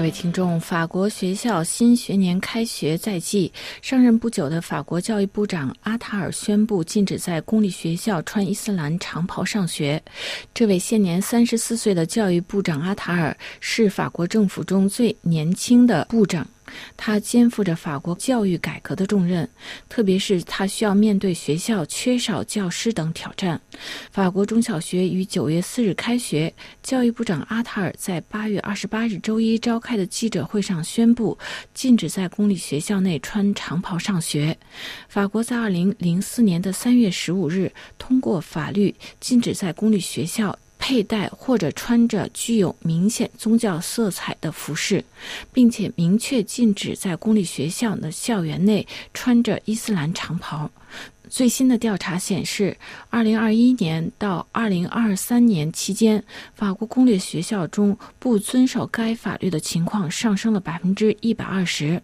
各位听众，法国学校新学年开学在即，上任不久的法国教育部长阿塔尔宣布禁止在公立学校穿伊斯兰长袍上学。这位现年三十四岁的教育部长阿塔尔是法国政府中最年轻的部长。他肩负着法国教育改革的重任，特别是他需要面对学校缺少教师等挑战。法国中小学于九月四日开学，教育部长阿塔尔在八月二十八日周一召开的记者会上宣布，禁止在公立学校内穿长袍上学。法国在二零零四年的三月十五日通过法律，禁止在公立学校。佩戴或者穿着具有明显宗教色彩的服饰，并且明确禁止在公立学校的校园内穿着伊斯兰长袍。最新的调查显示，二零二一年到二零二三年期间，法国公立学校中不遵守该法律的情况上升了百分之一百二十。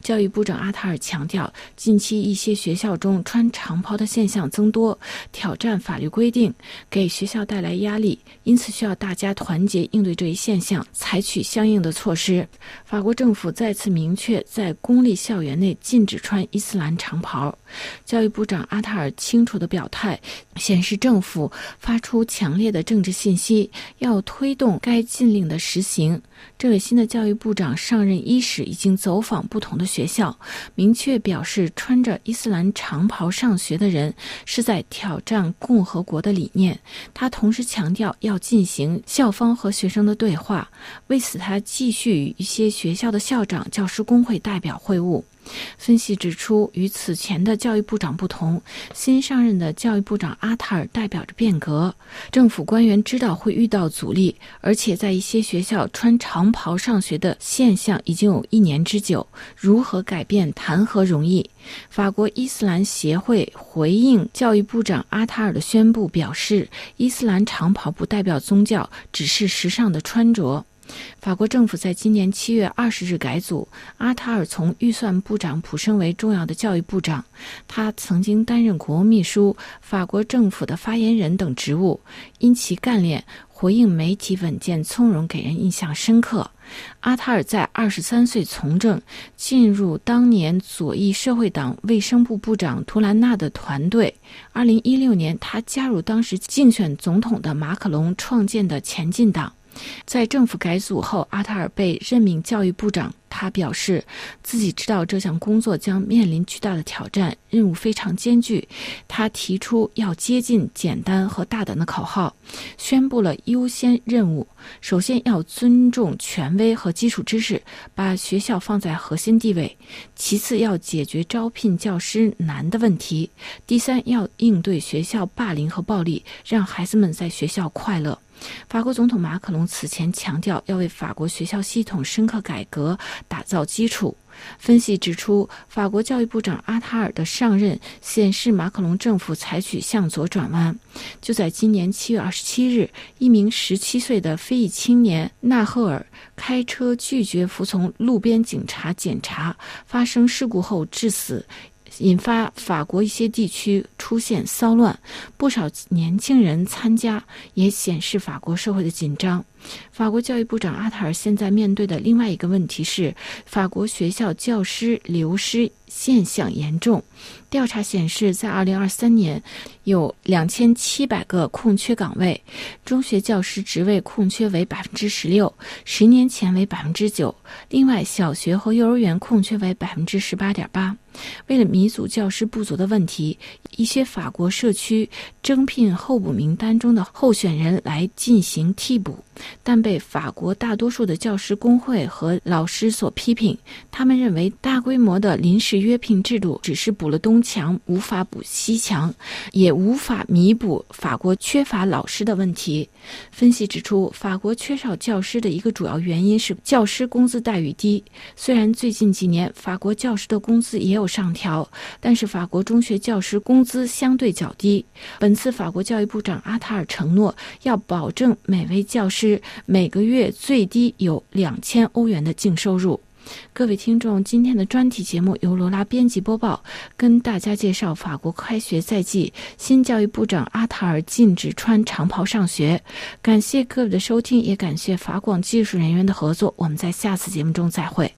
教育部长阿塔尔强调，近期一些学校中穿长袍的现象增多，挑战法律规定，给学校带来压力，因此需要大家团结应对这一现象，采取相应的措施。法国政府再次明确，在公立校园内禁止穿伊斯兰长袍。教育部长。阿塔尔清楚的表态，显示政府发出强烈的政治信息，要推动该禁令的实行。这位新的教育部长上任伊始，已经走访不同的学校，明确表示，穿着伊斯兰长袍上学的人是在挑战共和国的理念。他同时强调，要进行校方和学生的对话。为此，他继续与一些学校的校长、教师工会代表会晤。分析指出，与此前的教育部长不同，新上任的教育部长阿塔尔代表着变革。政府官员知道会遇到阻力，而且在一些学校穿长袍上学的现象已经有一年之久。如何改变，谈何容易？法国伊斯兰协会回应教育部长阿塔尔的宣布，表示伊斯兰长袍不代表宗教，只是时尚的穿着。法国政府在今年七月二十日改组，阿塔尔从预算部长普升为重要的教育部长。他曾经担任国务秘书、法国政府的发言人等职务，因其干练、回应媒体稳健、从容，给人印象深刻。阿塔尔在二十三岁从政，进入当年左翼社会党卫生部部长图兰纳的团队。二零一六年，他加入当时竞选总统的马克龙创建的前进党。在政府改组后，阿塔尔被任命教育部长。他表示自己知道这项工作将面临巨大的挑战，任务非常艰巨。他提出要接近简单和大胆的口号，宣布了优先任务：首先要尊重权威和基础知识，把学校放在核心地位；其次要解决招聘教师难的问题；第三要应对学校霸凌和暴力，让孩子们在学校快乐。法国总统马克龙此前强调，要为法国学校系统深刻改革打造基础。分析指出，法国教育部长阿塔尔的上任显示马克龙政府采取向左转弯。就在今年七月二十七日，一名十七岁的非裔青年纳赫尔开车拒绝服从路边警察检查，发生事故后致死。引发法国一些地区出现骚乱，不少年轻人参加，也显示法国社会的紧张。法国教育部长阿塔尔现在面对的另外一个问题是，法国学校教师流失现象严重。调查显示，在2023年，有2700个空缺岗位，中学教师职位空缺为16%，十年前为9%。另外，小学和幼儿园空缺为18.8%。为了弥补教师不足的问题，一些法国社区征聘候补名单中的候选人来进行替补。但被法国大多数的教师工会和老师所批评，他们认为大规模的临时约聘制度只是补了东墙，无法补西墙，也无法弥补法国缺乏老师的问题。分析指出，法国缺少教师的一个主要原因是教师工资待遇低。虽然最近几年法国教师的工资也有上调，但是法国中学教师工资相对较低。本次法国教育部长阿塔尔承诺要保证每位教师。每个月最低有两千欧元的净收入。各位听众，今天的专题节目由罗拉编辑播报，跟大家介绍法国开学在即，新教育部长阿塔尔禁止穿长袍上学。感谢各位的收听，也感谢法广技术人员的合作。我们在下次节目中再会。